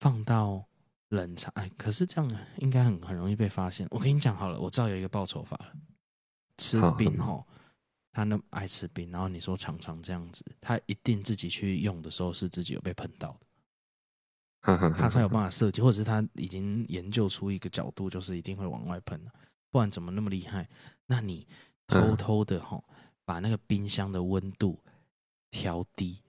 S1: 放到冷藏？哎，可是这样应该很很容易被发现。我跟你讲好了，我知道有一个报仇法了，吃冰后。他那么爱吃冰，然后你说常常这样子，他一定自己去用的时候是自己有被喷到的，他才有办法设计，或者是他已经研究出一个角度，就是一定会往外喷，不然怎么那么厉害？那你偷偷的哈，把那个冰箱的温度调低，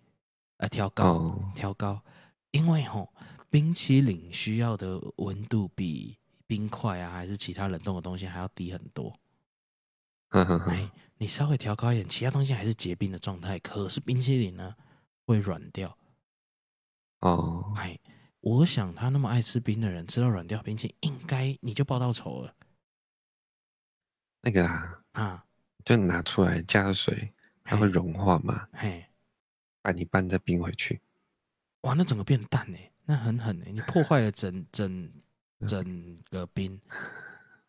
S1: 呃，调高，调高，因为哈，冰淇淋需要的温度比冰块啊，还是其他冷冻的东西还要低很多。哎，你稍微调高一点，其他东西还是结冰的状态，可是冰淇淋呢会软掉。
S2: 哦，
S1: 哎，我想他那么爱吃冰的人，吃到软掉冰淇淋，应该你就报到仇了。
S2: 那个啊，
S1: 啊，
S2: 就拿出来加水，它会融化嘛？
S1: 嘿，
S2: 把你拌再冰回去。
S1: 哇，那整个变淡哎，那很狠哎，你破坏了整整 整个冰。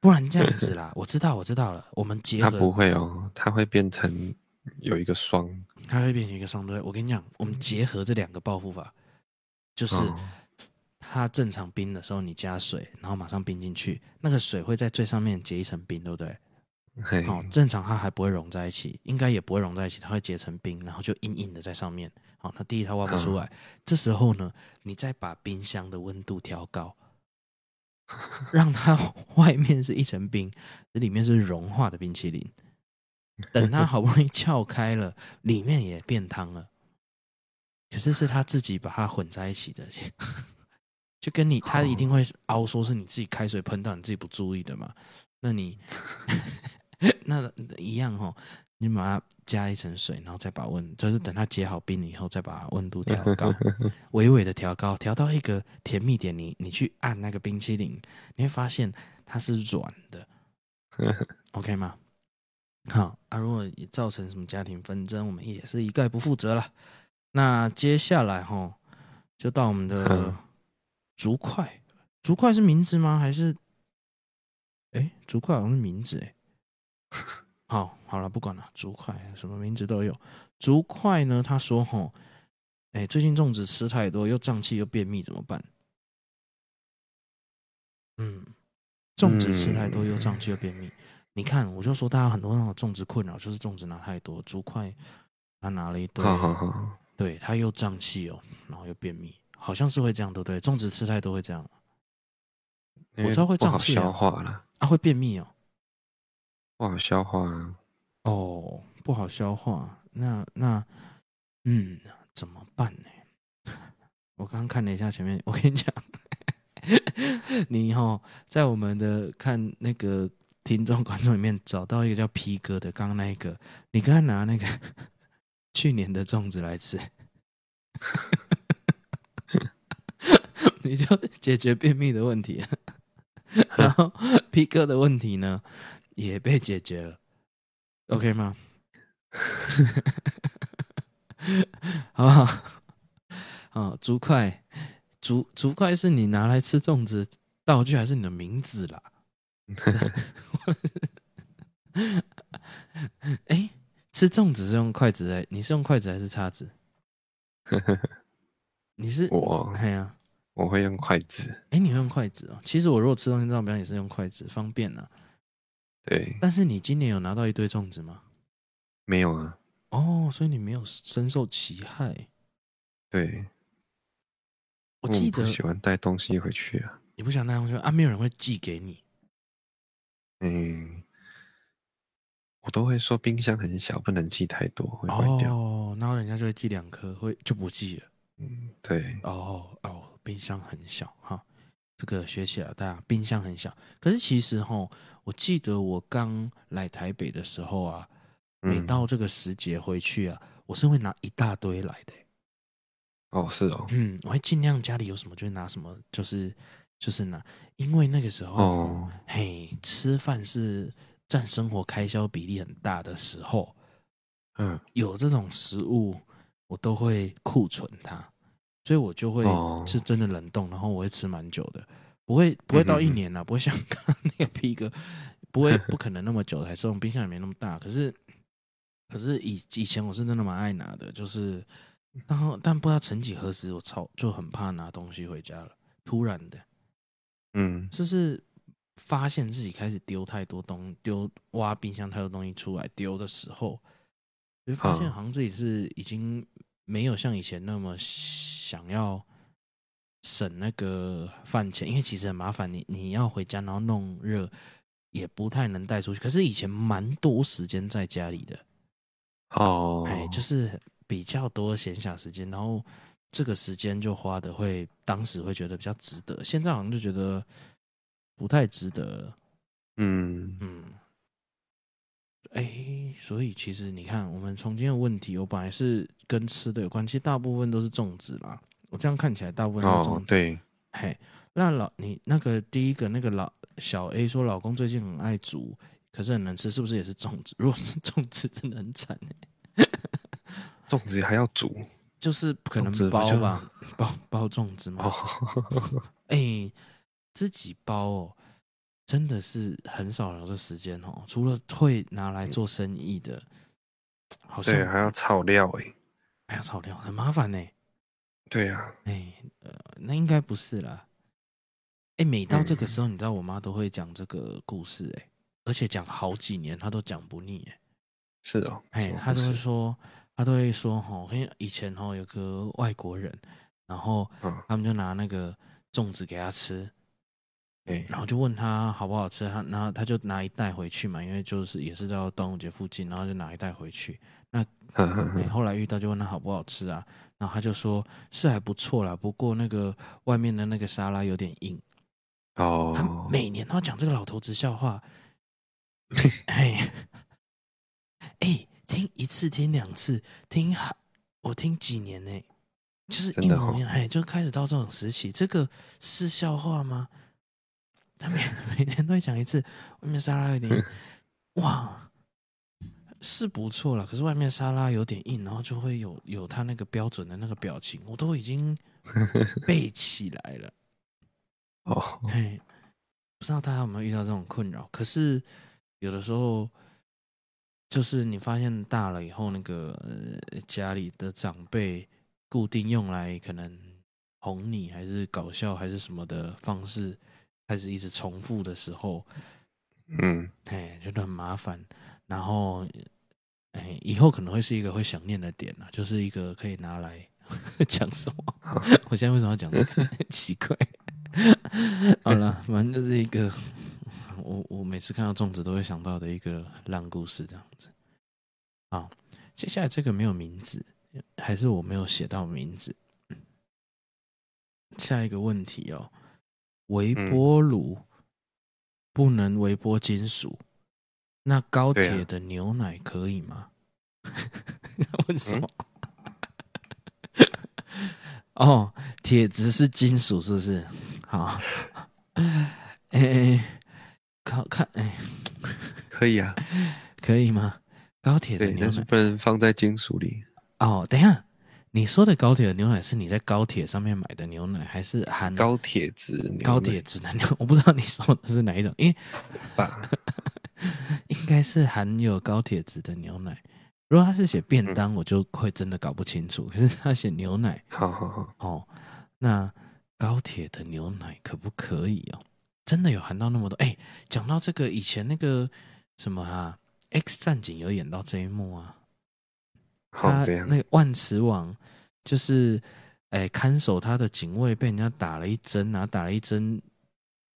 S1: 不然这样子啦，我知道，我知道了。我们结合，
S2: 它不会哦，它会变成有一个霜，
S1: 它会变成一个霜。对，我跟你讲，我们结合这两个报复法，就是它正常冰的时候，你加水，然后马上冰进去，那个水会在最上面结一层冰，对不对？好，正常它还不会融在一起，应该也不会融在一起，它会结成冰，然后就硬硬的在上面。好，它第一它挖不出来，这时候呢，你再把冰箱的温度调高。让它外面是一层冰，这里面是融化的冰淇淋。等它好不容易撬开了，里面也变汤了。可是是他自己把它混在一起的，就跟你他一定会凹说是你自己开水喷到你自己不注意的嘛？那你 那一样哦。你把它加一层水，然后再把温，就是等它结好冰以后，再把温度调高，微微的调高，调到一个甜蜜点。你你去按那个冰淇淋，你会发现它是软的，OK 吗？好啊，如果造成什么家庭纷争，我们也是一概不负责了。那接下来哈，就到我们的竹块，竹块是名字吗？还是？哎，竹块好像是名字哎。好，好了，不管了，竹块什么名字都有。竹块呢？他说：“吼，哎，最近粽子吃太多，又胀气又便秘，怎么办？”嗯，粽子吃太多又胀气又便秘，嗯、你看，我就说大家很多那种粽子困扰，就是粽子拿太多，竹块他拿了一堆，
S2: 好好好，
S1: 对，他又胀气哦，然后又便秘，好像是会这样，对不对？粽子吃太多会这样。我知道会胀气、啊，
S2: 消化了
S1: 啊，会便秘哦，
S2: 不好消化啊。
S1: 哦，不好消化，那那嗯，怎么办呢？我刚刚看了一下前面，我跟你讲，你哦，在我们的看那个听众观众里面找到一个叫皮哥的，刚刚那一个，你刚刚拿那个去年的粽子来吃，你就解决便秘的问题。然后皮哥的问题呢也被解决了，OK 吗？好不好？啊，竹筷，竹竹筷是你拿来吃粽子道具，还是你的名字啦？哎，吃粽子是用筷子哎，你是用筷子还是叉子？你是
S2: 我，
S1: 哎呀。
S2: 我会用筷子。
S1: 哎、欸，你会用筷子哦？其实我如果吃东西照标也是用筷子，方便呢、啊。
S2: 对。
S1: 但是你今年有拿到一堆粽子吗？
S2: 没有啊。
S1: 哦，所以你没有深受其害。
S2: 对。
S1: 我记得。
S2: 喜欢带东西回去啊。
S1: 你不想带东西啊？没有人会寄给你。
S2: 嗯。我都会说冰箱很小，不能寄太多，会坏掉。
S1: 哦，然后人家就会寄两颗，会就不寄了。
S2: 嗯，对。
S1: 哦哦。冰箱很小哈，这个学起来大家冰箱很小。可是其实哈，我记得我刚来台北的时候啊，每到这个时节回去啊，我是会拿一大堆来的。
S2: 哦，是哦，
S1: 嗯，我会尽量家里有什么就拿什么，就是就是拿，因为那个时候，
S2: 哦，
S1: 嘿，吃饭是占生活开销比例很大的时候，
S2: 嗯，
S1: 有这种食物我都会库存它。所以我就会是真的冷冻，然后我会吃蛮久的，不会不会到一年了，不会像刚刚那个皮哥，不会不可能那么久才送，冰箱也没那么大。可是可是以以前我是真的蛮爱拿的，就是然后但不知道曾几何时，我超就很怕拿东西回家了，突然的，
S2: 嗯，
S1: 就是发现自己开始丢太多东丢挖冰箱太多东西出来丢的时候，就发现好像自己是已经没有像以前那么。想要省那个饭钱，因为其实很麻烦，你你要回家然后弄热，也不太能带出去。可是以前蛮多时间在家里的，
S2: 哦，
S1: 哎，就是比较多闲暇时间，然后这个时间就花的会，当时会觉得比较值得。现在好像就觉得不太值得。
S2: 嗯
S1: 嗯，哎，所以其实你看，我们从今天的问题，我本来是。跟吃的有关，其实大部分都是粽子啦。我这样看起来，大部分都是粽
S2: 对，
S1: 嘿，那老你那个第一个那个老小 A 说，老公最近很爱煮，可是很能吃，是不是也是粽子？如果是粽子，真的很惨哎。
S2: 粽子还要煮，
S1: 就是可能包吧，包包粽子嘛。哎、欸，自己包哦，真的是很少有这时间哦。除了会拿来做生意的，好像
S2: 对，还要炒料哎。
S1: 还要炒料，很麻烦呢。
S2: 对呀、啊，
S1: 哎，呃，那应该不是啦。哎，每到这个时候，你知道我妈都会讲这个故事，哎，而且讲好几年，她都讲不腻，哎。
S2: 是哦，
S1: 哎，她都会说，她都会说，哈，因为以前哈有个外国人，然后他们就拿那个粽子给他吃，哎，然后就问他好不好吃，他然后他就拿一袋回去嘛，因为就是也是到端午节附近，然后就拿一袋回去，那。哎，后来遇到就问他好不好吃啊，然后他就说是还不错啦，不过那个外面的那个沙拉有点硬。
S2: 哦，
S1: 他每年都要讲这个老头子笑话。哎，哎，听一次听两次听，我听几年呢？就是一模一样，哎，就开始到这种时期，这个是笑话吗？他每每年都会讲一次，外面沙拉有点，哇。是不错了，可是外面沙拉有点硬，然后就会有有他那个标准的那个表情，我都已经背起来了。
S2: 哦，
S1: 嘿，不知道大家有没有遇到这种困扰？可是有的时候，就是你发现大了以后，那个、呃、家里的长辈固定用来可能哄你，还是搞笑，还是什么的方式，开始一直重复的时候，
S2: 嗯，
S1: 哎，觉得很麻烦。然后哎，以后可能会是一个会想念的点了，就是一个可以拿来 讲什么？我现在为什么要讲这个？很奇怪。好了，反正就是一个我我每次看到粽子都会想到的一个烂故事，这样子。好，接下来这个没有名字，还是我没有写到名字。下一个问题哦，微波炉不能微波金属，嗯、那高铁的牛奶可以吗？问什么？嗯、哦，铁质是金属，是不是？好，哎、欸，看看，哎、欸，
S2: 可以啊，
S1: 可以吗？高铁的牛奶，
S2: 不能放在金属里。
S1: 哦，等一下。你说的高铁的牛奶是你在高铁上面买的牛奶，还是含
S2: 高铁质
S1: 高铁质的牛？我不知道你说的是哪一种，因为吧，应该是含有高铁质的牛奶。如果他是写便当，我就会真的搞不清楚。可是他写牛奶，
S2: 好好好
S1: 哦，那高铁的牛奶可不可以哦？真的有含到那么多？哎，讲到这个，以前那个什么啊，《X 战警》有演到这一幕啊。他那个万磁王就是，哎，看守他的警卫被人家打了一针，然后打了一针，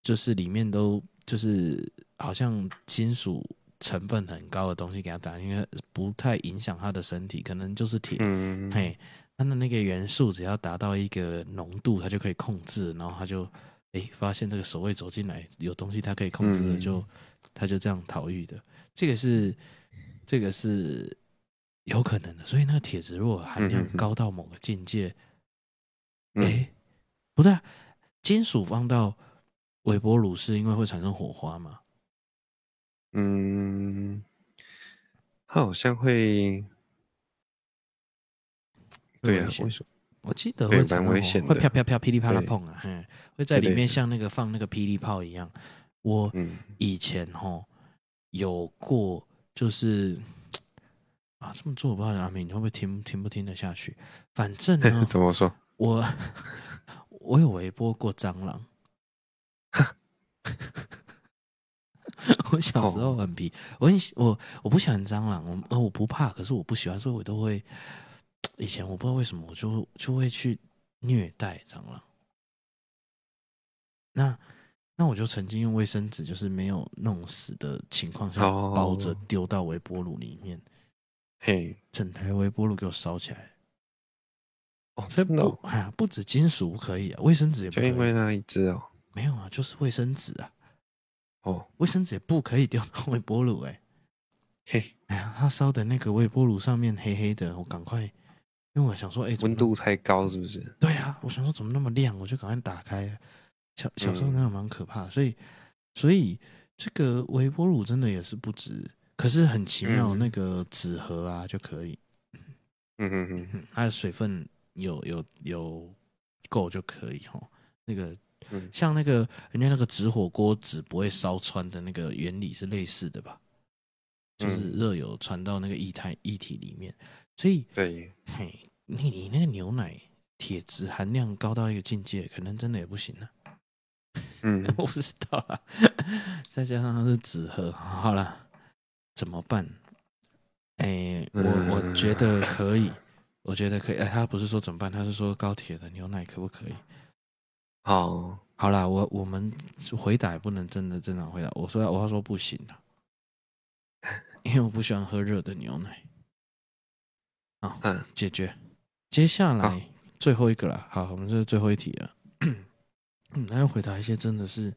S1: 就是里面都就是好像金属成分很高的东西给他打，因为不太影响他的身体，可能就是铁。嗯，嘿，他的那个元素只要达到一个浓度，他就可以控制，然后他就哎发现那个守卫走进来有东西他可以控制的，就他就这样逃狱的。这个是这个是。有可能的，所以那个铁质如果含量高到某个境界，哎、嗯欸，不对啊，金属放到微波炉是因为会产生火花吗？
S2: 嗯，它好像会，对啊，为什么？
S1: 我记得会蛮危险，会啪啪啪噼里啪啦碰啊，
S2: 对
S1: 会在里面像那个放那个霹雳炮一样。我以前吼有过，就是。啊，这么做我不知道阿明你会不会听听不听得下去？反正呢，
S2: 怎么说？
S1: 我我有微波过蟑螂。我小时候很皮，我很我我不喜欢蟑螂，我呃我不怕，可是我不喜欢，所以我都会以前我不知道为什么我就就会去虐待蟑螂。那那我就曾经用卫生纸，就是没有弄死的情况下包着丢到微波炉里面。
S2: 嘿，
S1: 整台微波炉给我烧起来！
S2: 哦，真的，
S1: 哎呀，不止金属不可以啊，卫生纸也不可以。
S2: 就因为那一只哦，
S1: 没有啊，就是卫生纸啊。
S2: 哦，
S1: 卫生纸也不可以丢到微波炉哎。
S2: 嘿，
S1: 哎呀，它烧的那个微波炉上面黑黑的，我赶快，因为我想说，哎，
S2: 温度太高是不是？
S1: 对啊，我想说怎么那么亮，我就赶快打开。小小时候那个蛮可怕，所以所以这个微波炉真的也是不止。可是很奇妙，那个纸盒啊就可以，
S2: 嗯嗯嗯，
S1: 它的水分有有有够就可以哦。那个像那个人家那个纸火锅纸不会烧穿的那个原理是类似的吧？就是热油传到那个液态液体里面，所以
S2: 对，
S1: 嘿，你你那个牛奶铁质含量高到一个境界，可能真的也不行了。
S2: 嗯，
S1: 我不知道啊。再加上它是纸盒，好了。怎么办？哎、欸，我我觉得可以，我觉得可以。哎、欸，他不是说怎么办，他是说高铁的牛奶可不可以？
S2: 好，
S1: 好啦，我我们回答也不能真的正常回答。我说我要说不行了，因为我不喜欢喝热的牛奶。好，嗯，解决。接下来最后一个了，好，我们这是最后一题了。嗯，那要回答一些真的是。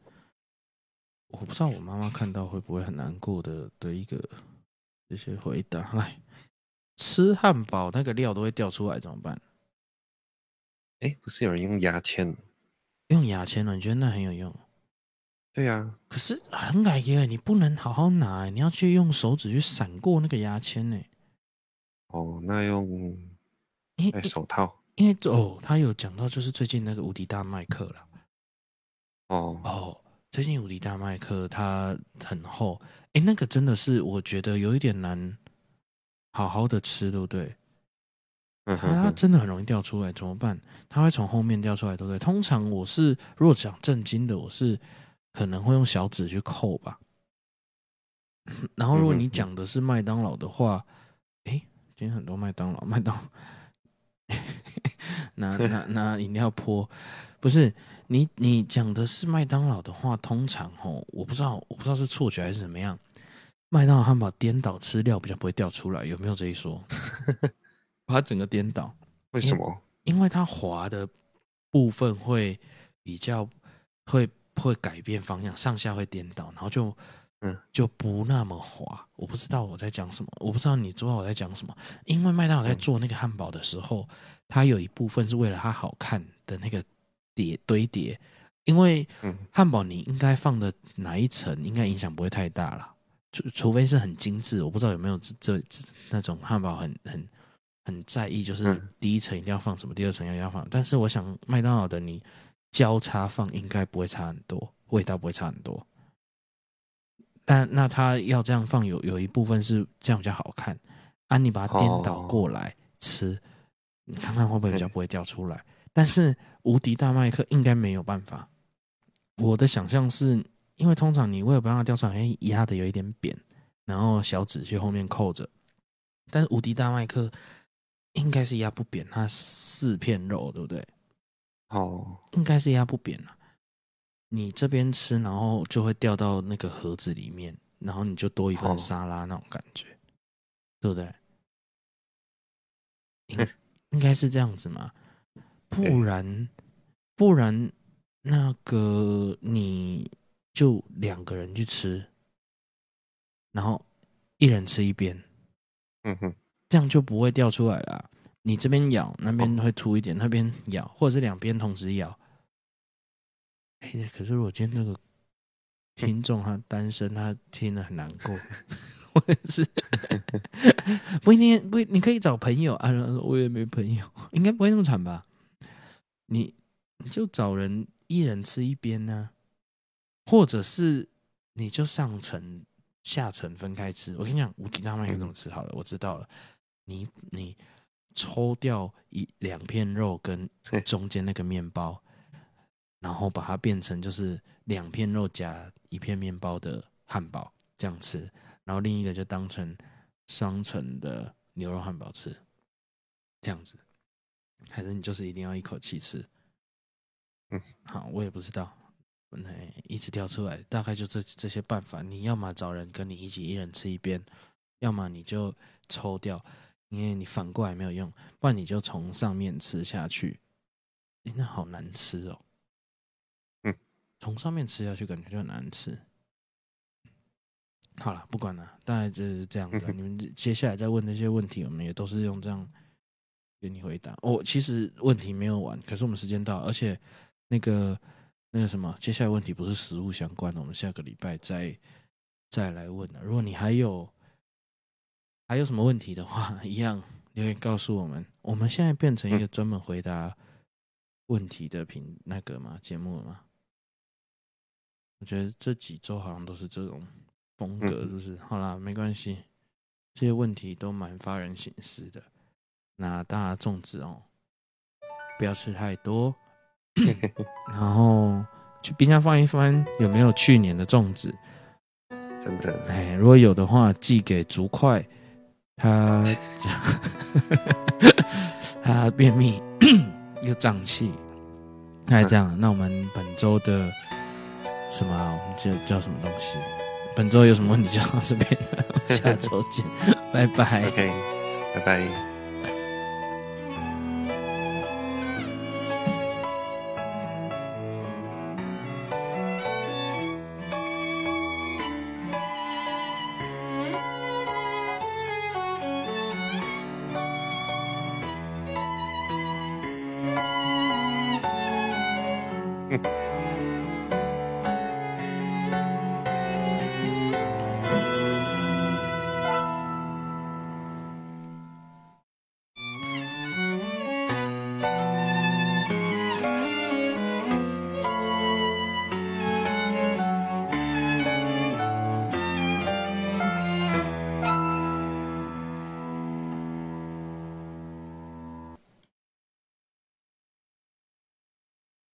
S1: 我不知道我妈妈看到会不会很难过的的一个这些回答。来，吃汉堡那个料都会掉出来怎么办？
S2: 哎，不是有人用牙签？
S1: 用牙签了？你觉得那很有用？
S2: 对呀。可
S1: 是很矮耶，你不能好好拿，你要去用手指去闪过那个牙签呢。
S2: 哦，那用戴手套？
S1: 因为哦，他有讲到就是最近那个无敌大麦克了。
S2: 哦
S1: 哦。最近无敌大麦克它很厚，哎，那个真的是我觉得有一点难好好的吃，对不对？它真的很容易掉出来，怎么办？它会从后面掉出来，对不对？通常我是如果讲正经的，我是可能会用小指去扣吧。然后如果你讲的是麦当劳的话，哎，今天很多麦当劳，麦当 拿拿拿饮料泼，不是你你讲的是麦当劳的话，通常哦，我不知道我不知道是错觉还是怎么样，麦当劳汉堡颠倒吃料比较不会掉出来，有没有这一说？把它整个颠倒，
S2: 为什么？
S1: 因，因为它滑的部分会比较会会改变方向，上下会颠倒，然后就。嗯，就不那么滑。我不知道我在讲什么，我不知道你知道我在讲什么。因为麦当劳在做那个汉堡的时候，它有一部分是为了它好看的那个叠堆叠。因为汉堡你应该放的哪一层，应该影响不会太大了。除除非是很精致，我不知道有没有这这那种汉堡很很很在意，就是第一层一定要放什么，第二层要要放。但是我想麦当劳的你交叉放应该不会差很多，味道不会差很多。但那他要这样放有，有有一部分是这样比较好看啊！你把它颠倒过来吃，哦、你看看会不会比较不会掉出来？但是无敌大麦克应该没有办法。我的想象是因为通常你为了不让它掉出来，哎，压的有一点扁，然后小指去后面扣着。但是无敌大麦克应该是压不扁，它四片肉，对不对？
S2: 哦，
S1: 应该是压不扁了。你这边吃，然后就会掉到那个盒子里面，然后你就多一份沙拉那种感觉，哦、对不对？应应该是这样子嘛，不然不然那个你就两个人去吃，然后一人吃一边，
S2: 嗯哼，
S1: 这样就不会掉出来了。你这边咬，那边会凸一点，那边咬，或者是两边同时咬。哎，可是如果今天那个听众他单身，他听了很难过，我也是 不一定不，你可以找朋友啊。我也没朋友，应该不会那么惨吧？你你就找人一人吃一边呢、啊，或者是你就上层下层分开吃。我跟你讲，无敌大麦克怎么吃好了，我知道了。你你抽掉一两片肉跟中间那个面包。然后把它变成就是两片肉夹一片面包的汉堡这样吃，然后另一个就当成双层的牛肉汉堡吃，这样子，还是你就是一定要一口气吃？嗯，好，我也不知道，一直跳出来，大概就这这些办法。你要么找人跟你一起一人吃一边，要么你就抽掉，因为你反过来没有用，不然你就从上面吃下去。欸，那好难吃哦。嗯从上面吃下去，感觉就很难吃。好了，不管了，大概就是这样子。你们接下来再问那些问题，我们也都是用这样给你回答。哦，其实问题没有完，可是我们时间到，而且那个那个什么，接下来问题不是食物相关的，我们下个礼拜再再来问了。如果你还有还有什么问题的话，一样留言告诉我们。我们现在变成一个专门回答问题的频那个嘛节目了吗？我觉得这几周好像都是这种风格，是不是？好啦，没关系，这些问题都蛮发人省思的。那大家粽子哦，不要吃太多，然后去冰箱翻一翻，有没有去年的粽子？
S2: 真的，
S1: 哎，如果有的话，寄给竹块，他他 便秘又胀气，那这样，那我们本周的。什么、啊？我们叫叫什么东西？本周有什么问题就到这边了，下周见，拜拜。
S2: OK，拜拜。